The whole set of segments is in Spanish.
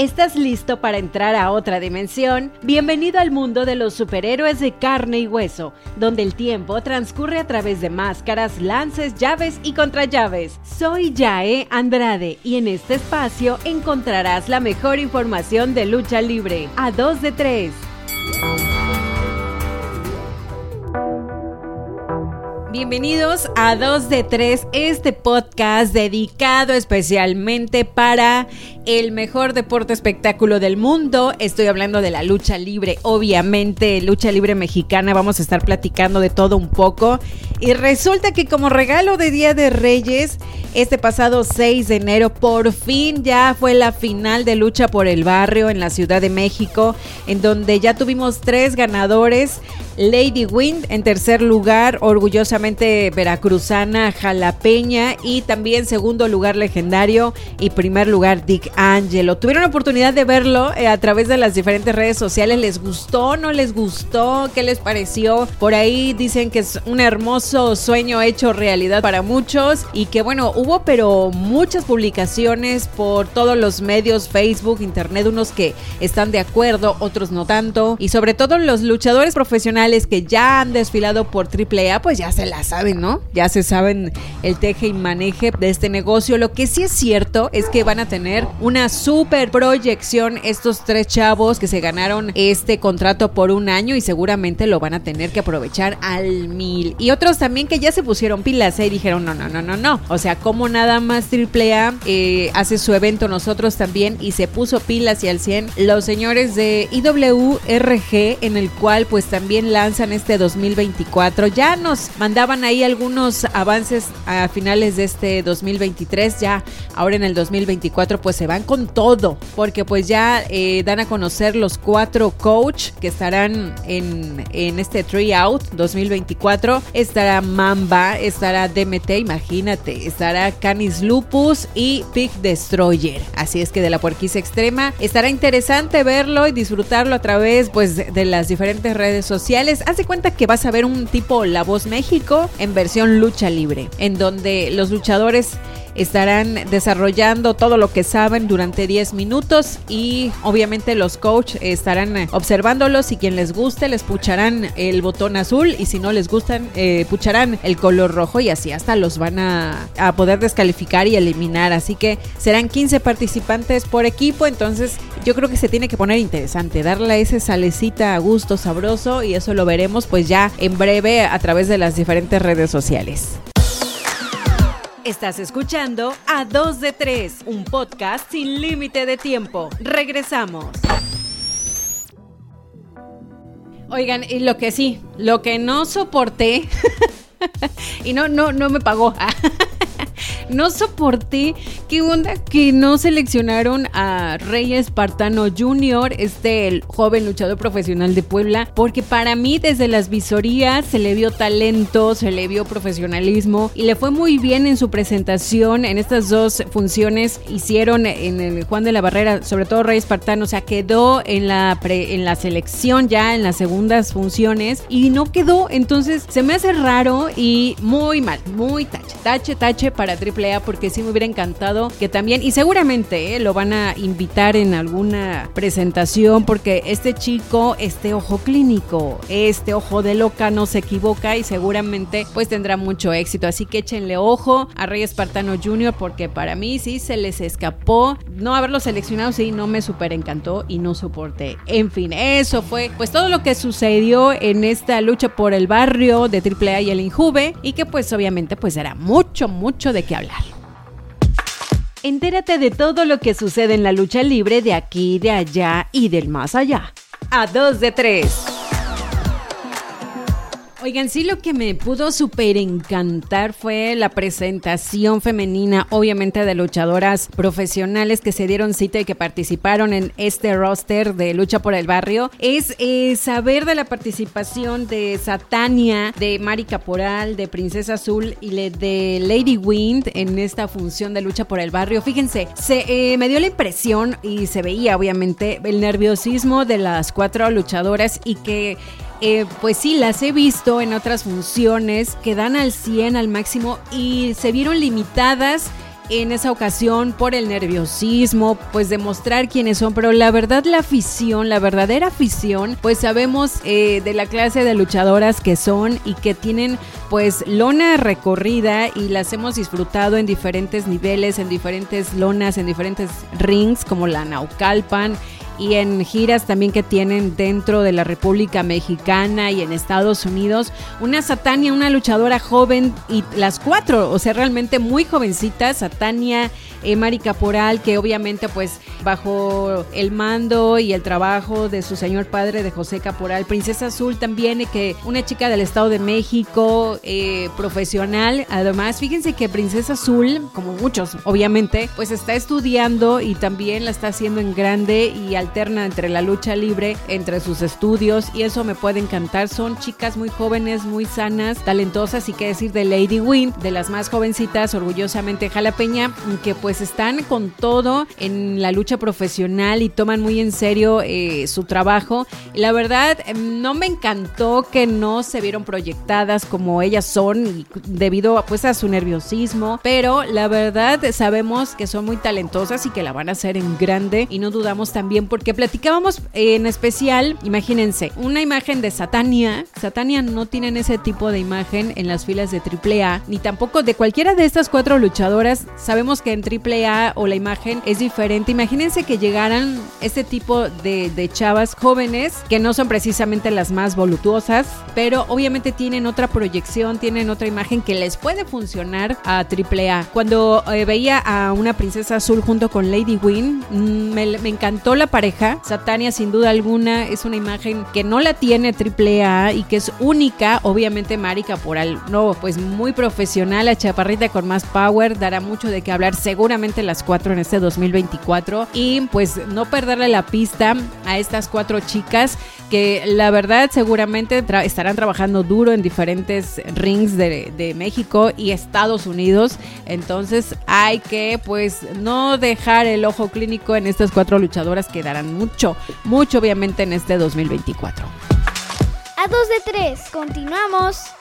¿Estás listo para entrar a otra dimensión? Bienvenido al mundo de los superhéroes de carne y hueso, donde el tiempo transcurre a través de máscaras, lances, llaves y contrallaves. Soy Jae Andrade y en este espacio encontrarás la mejor información de lucha libre. A dos de tres. Bienvenidos a 2 de 3, este podcast dedicado especialmente para el mejor deporte espectáculo del mundo. Estoy hablando de la lucha libre, obviamente, lucha libre mexicana. Vamos a estar platicando de todo un poco. Y resulta que como regalo de Día de Reyes, este pasado 6 de enero, por fin ya fue la final de lucha por el barrio en la Ciudad de México, en donde ya tuvimos tres ganadores. Lady Wind en tercer lugar, orgullosamente veracruzana, jalapeña y también segundo lugar legendario y primer lugar Dick Angelo. Tuvieron oportunidad de verlo eh, a través de las diferentes redes sociales. ¿Les gustó? ¿No les gustó? ¿Qué les pareció? Por ahí dicen que es un hermoso sueño hecho realidad para muchos y que bueno, hubo pero muchas publicaciones por todos los medios, Facebook, Internet, unos que están de acuerdo, otros no tanto y sobre todo los luchadores profesionales que ya han desfilado por AAA, pues ya se la saben, ¿no? Ya se saben el teje y maneje de este negocio. Lo que sí es cierto es que van a tener una super proyección estos tres chavos que se ganaron este contrato por un año y seguramente lo van a tener que aprovechar al mil. Y otros también que ya se pusieron pilas ¿eh? y dijeron, no, no, no, no, no. O sea, como nada más AAA eh, hace su evento nosotros también y se puso pilas y al 100 los señores de IWRG en el cual pues también lanzan este 2024. Ya nos mandaban ahí algunos avances a finales de este 2023. Ya ahora en el 2024 pues se van con todo. Porque pues ya eh, dan a conocer los cuatro coach que estarán en, en este Out 2024. Estará Mamba, estará DMT, imagínate. Estará Canis Lupus y Pig Destroyer. Así es que de la puerquisa extrema estará interesante verlo y disfrutarlo a través pues de las diferentes redes sociales hace cuenta que vas a ver un tipo La Voz México en versión lucha libre, en donde los luchadores estarán desarrollando todo lo que saben durante 10 minutos y obviamente los coach estarán observándolos y quien les guste les pucharán el botón azul y si no les gustan eh, pucharán el color rojo y así hasta los van a, a poder descalificar y eliminar así que serán 15 participantes por equipo entonces yo creo que se tiene que poner interesante darle ese salecita a gusto sabroso y eso lo veremos pues ya en breve a través de las diferentes redes sociales. Estás escuchando a 2 de 3, un podcast sin límite de tiempo. Regresamos. Oigan, y lo que sí, lo que no soporté y no no no me pagó. no soporté qué onda que no seleccionaron a Rey Espartano Jr., este el joven luchador profesional de Puebla, porque para mí desde las visorías se le vio talento, se le vio profesionalismo y le fue muy bien en su presentación en estas dos funciones hicieron en Juan de la Barrera, sobre todo Rey Espartano, o sea, quedó en la en la selección ya en las segundas funciones y no quedó, entonces se me hace raro y muy mal, muy tache, tache, tache para Porque sí me hubiera encantado que también, y seguramente eh, lo van a invitar en alguna presentación porque este chico, este ojo clínico, este ojo de loca no se equivoca y seguramente pues tendrá mucho éxito. Así que échenle ojo a Rey Espartano Jr. porque para mí sí se les escapó no haberlo seleccionado, sí, no me super encantó y no soporté. En fin, eso fue pues todo lo que sucedió en esta lucha por el barrio de AAA y el Injuve y que pues obviamente pues era mucho, mucho de qué hablar. Entérate de todo lo que sucede en la lucha libre de aquí, de allá y del más allá. A dos de tres. Oigan, sí, lo que me pudo súper encantar fue la presentación femenina, obviamente de luchadoras profesionales que se dieron cita y que participaron en este roster de lucha por el barrio. Es eh, saber de la participación de Satania, de Mari Caporal, de Princesa Azul y de Lady Wind en esta función de lucha por el barrio. Fíjense, se eh, me dio la impresión y se veía obviamente el nerviosismo de las cuatro luchadoras y que eh, pues sí, las he visto en otras funciones que dan al 100 al máximo y se vieron limitadas en esa ocasión por el nerviosismo, pues demostrar quiénes son, pero la verdad la afición, la verdadera afición, pues sabemos eh, de la clase de luchadoras que son y que tienen pues lona recorrida y las hemos disfrutado en diferentes niveles, en diferentes lonas, en diferentes rings como la Naucalpan y en giras también que tienen dentro de la República Mexicana y en Estados Unidos. Una Satania, una luchadora joven y las cuatro, o sea, realmente muy jovencitas, Satania, eh, Mari Caporal, que obviamente pues bajo el mando y el trabajo de su señor padre de José Caporal, Princesa Azul también, que una chica del Estado de México, eh, profesional, además, fíjense que Princesa Azul, como muchos obviamente, pues está estudiando y también la está haciendo en grande y al alterna entre la lucha libre, entre sus estudios y eso me puede encantar. Son chicas muy jóvenes, muy sanas, talentosas y qué decir de Lady Win, de las más jovencitas, orgullosamente jalapeña, que pues están con todo en la lucha profesional y toman muy en serio eh, su trabajo. La verdad, no me encantó que no se vieron proyectadas como ellas son debido pues a su nerviosismo, pero la verdad sabemos que son muy talentosas y que la van a hacer en grande y no dudamos también por porque platicábamos en especial, imagínense, una imagen de Satania. Satania no tienen ese tipo de imagen en las filas de AAA, ni tampoco de cualquiera de estas cuatro luchadoras. Sabemos que en AAA o la imagen es diferente. Imagínense que llegaran este tipo de, de chavas jóvenes que no son precisamente las más voluptuosas, pero obviamente tienen otra proyección, tienen otra imagen que les puede funcionar a AAA. Cuando eh, veía a una princesa azul junto con Lady Win, mm, me, me encantó la pareja Satania sin duda alguna es una imagen que no la tiene AAA y que es única, obviamente Mari Caporal, no, pues muy profesional, la chaparrita con más power, dará mucho de qué hablar seguramente las cuatro en este 2024 y pues no perderle la pista a estas cuatro chicas que la verdad seguramente estarán trabajando duro en diferentes rings de, México y Estados Unidos, entonces hay que pues no dejar el ojo clínico en estas cuatro luchadoras que darán mucho, mucho obviamente en este 2024. A dos de tres, continuamos.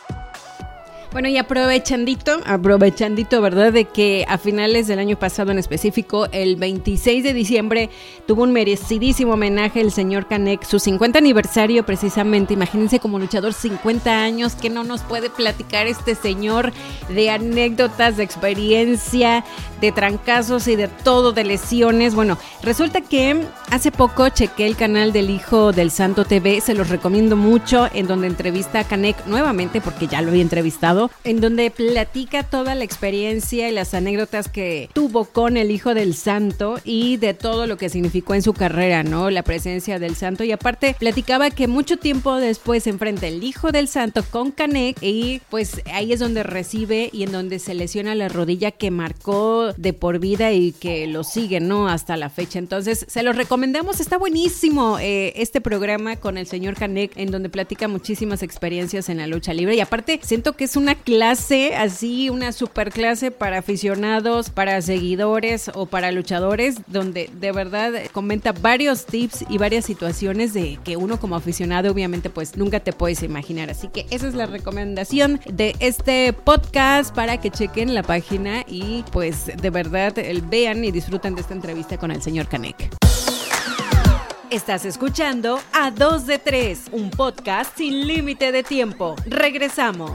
Bueno, y aprovechandito, aprovechandito, ¿verdad? De que a finales del año pasado en específico, el 26 de diciembre, tuvo un merecidísimo homenaje el señor Canek, su 50 aniversario precisamente. Imagínense como luchador 50 años, que no nos puede platicar este señor de anécdotas, de experiencia, de trancazos y de todo, de lesiones. Bueno, resulta que hace poco chequé el canal del Hijo del Santo TV, se los recomiendo mucho, en donde entrevista a Canek nuevamente, porque ya lo había entrevistado en donde platica toda la experiencia y las anécdotas que tuvo con el Hijo del Santo y de todo lo que significó en su carrera, ¿no? La presencia del Santo. Y aparte, platicaba que mucho tiempo después se enfrenta el Hijo del Santo con Canek y pues ahí es donde recibe y en donde se lesiona la rodilla que marcó de por vida y que lo sigue, ¿no? Hasta la fecha. Entonces, se los recomendamos. Está buenísimo eh, este programa con el señor Canek en donde platica muchísimas experiencias en la lucha libre. Y aparte, siento que es una clase así, una super clase para aficionados, para seguidores o para luchadores, donde de verdad comenta varios tips y varias situaciones de que uno como aficionado obviamente pues nunca te puedes imaginar. Así que esa es la recomendación de este podcast para que chequen la página y pues de verdad vean y disfruten de esta entrevista con el señor Canek. Estás escuchando a 2 de 3, un podcast sin límite de tiempo. Regresamos.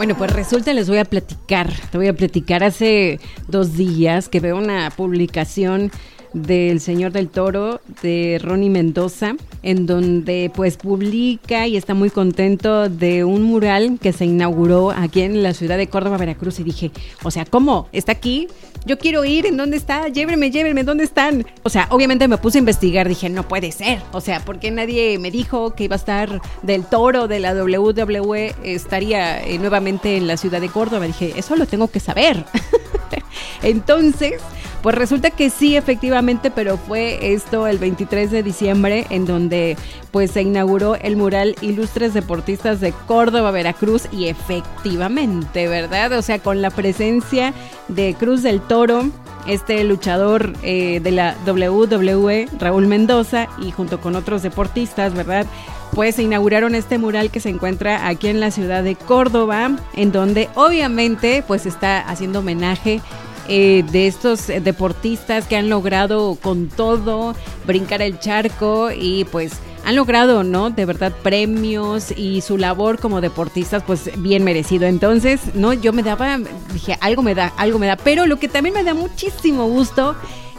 Bueno, pues resulta, les voy a platicar, te voy a platicar. Hace dos días que veo una publicación del Señor del Toro de Ronnie Mendoza, en donde pues publica y está muy contento de un mural que se inauguró aquí en la ciudad de Córdoba, Veracruz. Y dije, o sea, ¿cómo? ¿Está aquí? Yo quiero ir, ¿en dónde está? Llévenme, llévenme, ¿dónde están? O sea, obviamente me puse a investigar, dije, no puede ser. O sea, porque nadie me dijo que iba a estar del toro de la WWE, estaría eh, nuevamente en la ciudad de Córdoba? Dije, eso lo tengo que saber. Entonces, pues resulta que sí, efectivamente, pero fue esto el 23 de diciembre en donde pues se inauguró el mural Ilustres Deportistas de Córdoba, Veracruz y efectivamente, ¿verdad? O sea, con la presencia de Cruz del Toro, este luchador eh, de la WWE, Raúl Mendoza, y junto con otros deportistas, ¿verdad? Pues inauguraron este mural que se encuentra aquí en la ciudad de Córdoba, en donde obviamente pues está haciendo homenaje eh, de estos deportistas que han logrado con todo brincar el charco y pues han logrado, ¿no? De verdad premios y su labor como deportistas pues bien merecido. Entonces, no, yo me daba, dije, algo me da, algo me da, pero lo que también me da muchísimo gusto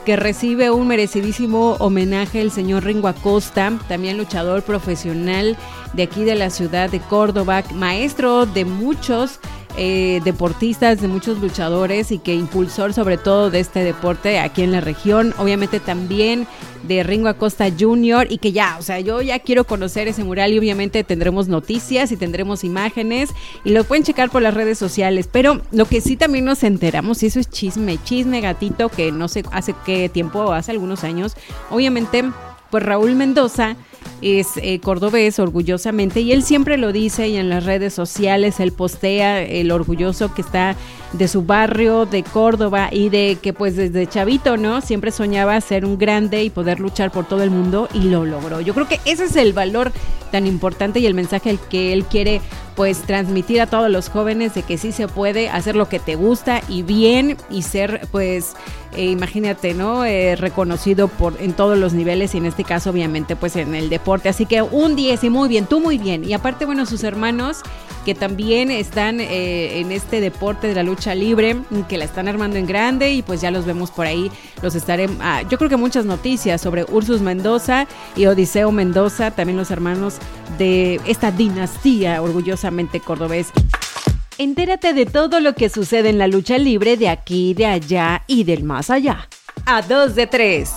que recibe un merecidísimo homenaje el señor Ringo Acosta, también luchador profesional de aquí de la ciudad de Córdoba, maestro de muchos eh, deportistas, de muchos luchadores y que impulsor sobre todo de este deporte aquí en la región. Obviamente también de Ringo Acosta Jr. y que ya, o sea, yo ya quiero conocer ese mural y obviamente tendremos noticias y tendremos imágenes y lo pueden checar por las redes sociales. Pero lo que sí también nos enteramos, y eso es chisme, chisme gatito que no sé hace qué tiempo, hace algunos años, obviamente, pues Raúl Mendoza es eh, cordobés orgullosamente y él siempre lo dice y en las redes sociales él postea el orgulloso que está de su barrio de Córdoba y de que pues desde chavito, ¿no? Siempre soñaba ser un grande y poder luchar por todo el mundo y lo logró. Yo creo que ese es el valor tan importante y el mensaje que él quiere pues transmitir a todos los jóvenes de que sí se puede hacer lo que te gusta y bien y ser pues eh, imagínate, ¿no? Eh, reconocido por en todos los niveles y en este caso obviamente pues en el deporte. Así que un 10 y muy bien, tú muy bien. Y aparte, bueno, sus hermanos que también están eh, en este deporte de la lucha libre, que la están armando en grande y pues ya los vemos por ahí. Los estaré, ah, yo creo que muchas noticias sobre Ursus Mendoza y Odiseo Mendoza, también los hermanos de esta dinastía orgullosamente cordobés. Entérate de todo lo que sucede en la lucha libre de aquí, de allá y del más allá. A dos de tres.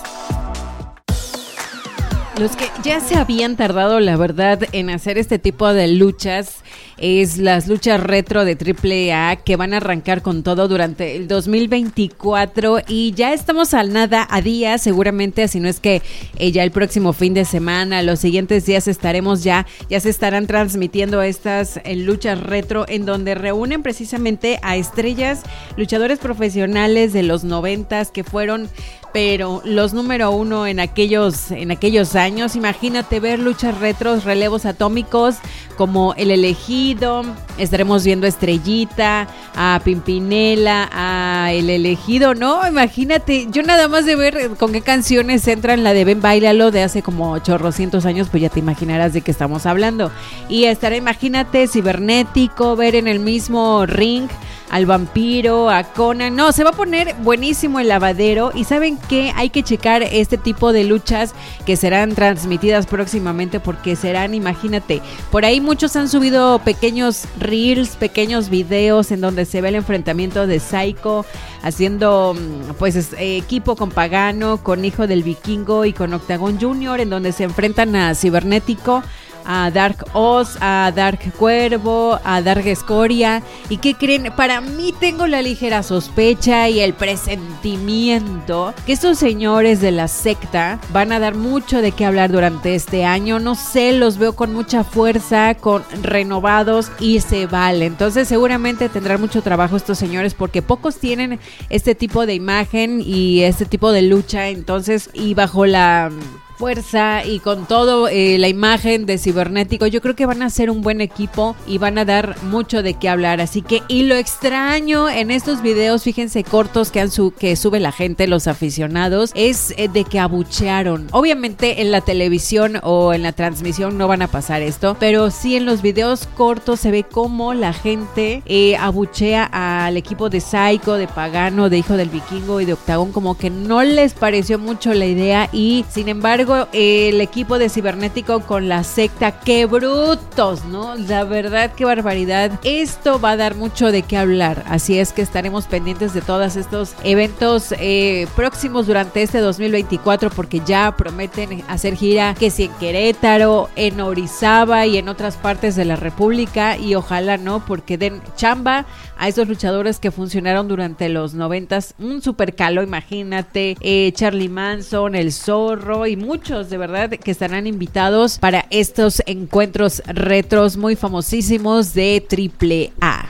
Los que ya se habían tardado, la verdad, en hacer este tipo de luchas es las luchas retro de AAA que van a arrancar con todo durante el 2024 y ya estamos al nada a día, seguramente, si no es que eh, ya el próximo fin de semana, los siguientes días estaremos ya, ya se estarán transmitiendo estas eh, luchas retro en donde reúnen precisamente a estrellas, luchadores profesionales de los noventas que fueron pero los número uno en aquellos, en aquellos años. Imagínate ver luchas retros, relevos atómicos como El Elegido. Estaremos viendo Estrellita, a Pimpinela, a El Elegido, ¿no? Imagínate, yo nada más de ver con qué canciones entran la de Ben Bailalo de hace como chorrocientos años, pues ya te imaginarás de qué estamos hablando. Y estará, imagínate, cibernético, ver en el mismo ring al vampiro, a Conan. No, se va a poner buenísimo el lavadero. Y saben que hay que checar este tipo de luchas que serán transmitidas próximamente porque serán, imagínate, por ahí muchos han subido pequeños reels, pequeños videos en donde se ve el enfrentamiento de Psycho haciendo mm, pues equipo con Pagano, con Hijo del Vikingo y con Octagon Junior en donde se enfrentan a Cibernético a Dark Oz, a Dark Cuervo, a Dark Escoria. ¿Y qué creen? Para mí tengo la ligera sospecha y el presentimiento que estos señores de la secta van a dar mucho de qué hablar durante este año. No sé, los veo con mucha fuerza, con renovados y se vale. Entonces seguramente tendrán mucho trabajo estos señores porque pocos tienen este tipo de imagen y este tipo de lucha. Entonces, y bajo la fuerza y con todo eh, la imagen de cibernético, yo creo que van a ser un buen equipo y van a dar mucho de qué hablar. Así que, y lo extraño en estos videos, fíjense cortos que, han su que sube la gente, los aficionados, es eh, de que abuchearon. Obviamente en la televisión o en la transmisión no van a pasar esto, pero sí en los videos cortos se ve como la gente eh, abuchea al equipo de Psycho, de Pagano, de Hijo del Vikingo y de Octagón, como que no les pareció mucho la idea y sin embargo el equipo de Cibernético con la secta, qué brutos, ¿no? La verdad, qué barbaridad. Esto va a dar mucho de qué hablar, así es que estaremos pendientes de todos estos eventos eh, próximos durante este 2024 porque ya prometen hacer gira que si en Querétaro, en Orizaba y en otras partes de la República y ojalá no porque den chamba a esos luchadores que funcionaron durante los noventas, un super calo, imagínate, eh, Charlie Manson, El Zorro y muchos de verdad que estarán invitados para estos encuentros retros muy famosísimos de Triple A.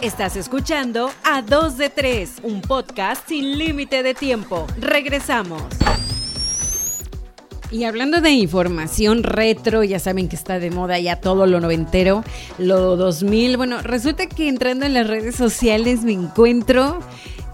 Estás escuchando a 2 de 3, un podcast sin límite de tiempo. Regresamos. Y hablando de información retro, ya saben que está de moda ya todo lo noventero, lo 2000. Bueno, resulta que entrando en las redes sociales me encuentro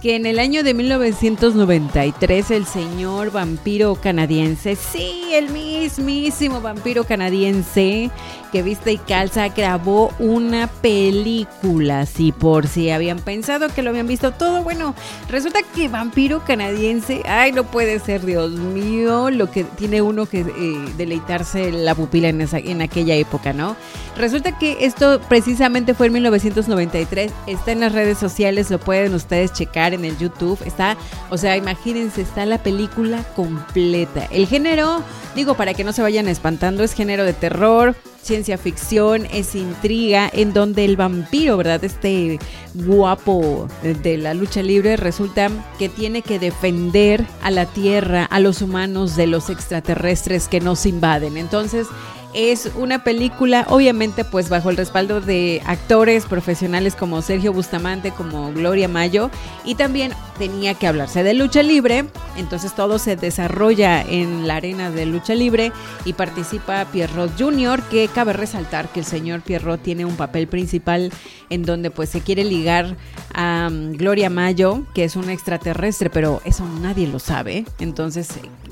que en el año de 1993 el señor vampiro canadiense, sí, el mismísimo vampiro canadiense que viste y calza grabó una película, si por si habían pensado que lo habían visto todo, bueno, resulta que vampiro canadiense, ay, no puede ser, Dios mío, lo que tiene uno que eh, deleitarse la pupila en, esa, en aquella época, ¿no? Resulta que esto precisamente fue en 1993, está en las redes sociales, lo pueden ustedes checar en el YouTube. Está, o sea, imagínense, está la película completa. El género, digo, para que no se vayan espantando, es género de terror, ciencia ficción, es intriga, en donde el vampiro, ¿verdad? Este guapo de la lucha libre resulta que tiene que defender a la Tierra, a los humanos de los extraterrestres que nos invaden. Entonces, es una película, obviamente, pues bajo el respaldo de actores profesionales como Sergio Bustamante, como Gloria Mayo, y también tenía que hablarse de lucha libre, entonces todo se desarrolla en la arena de lucha libre y participa Pierrot Jr., que cabe resaltar que el señor Pierrot tiene un papel principal en donde pues se quiere ligar a um, Gloria Mayo, que es un extraterrestre, pero eso nadie lo sabe, entonces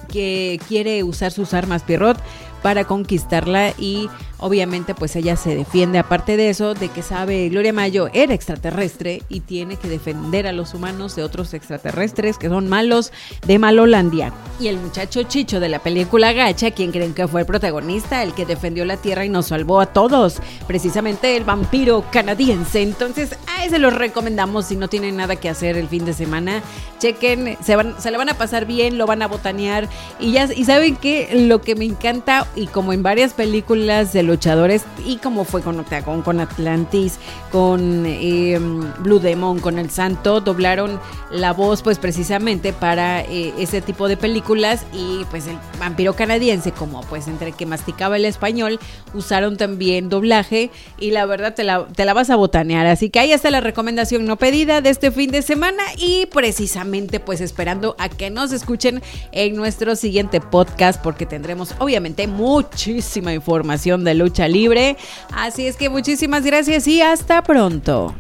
que quiere usar sus armas Pierrot para conquistarla y obviamente pues ella se defiende aparte de eso de que sabe Gloria Mayo era extraterrestre y tiene que defender a los humanos de otros extraterrestres que son malos de Malolandia. Y el muchacho Chicho de la película Gacha, quien creen que fue el protagonista, el que defendió la Tierra y nos salvó a todos, precisamente el vampiro canadiense. Entonces, a ese los recomendamos si no tienen nada que hacer el fin de semana. Chequen, se, van, se le van a pasar bien, lo van a botanear y ya y saben que lo que me encanta y como en varias películas de luchadores y como fue con Octagon, con Atlantis, con em, Blue Demon, con El Santo, doblaron la voz pues precisamente para eh, ese tipo de películas y pues el vampiro canadiense como pues entre que masticaba el español usaron también doblaje y la verdad te la, vas a botanear. Así que ahí está la recomendación no pedida de este fin de semana y precisamente pues esperando a que nos escuchen en nuestro siguiente podcast porque tendremos obviamente muchísima información de lucha libre. Así es que muchísimas gracias y hasta pronto.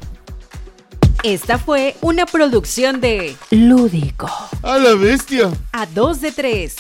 Esta fue una producción de Lúdico. A la bestia. A dos de tres.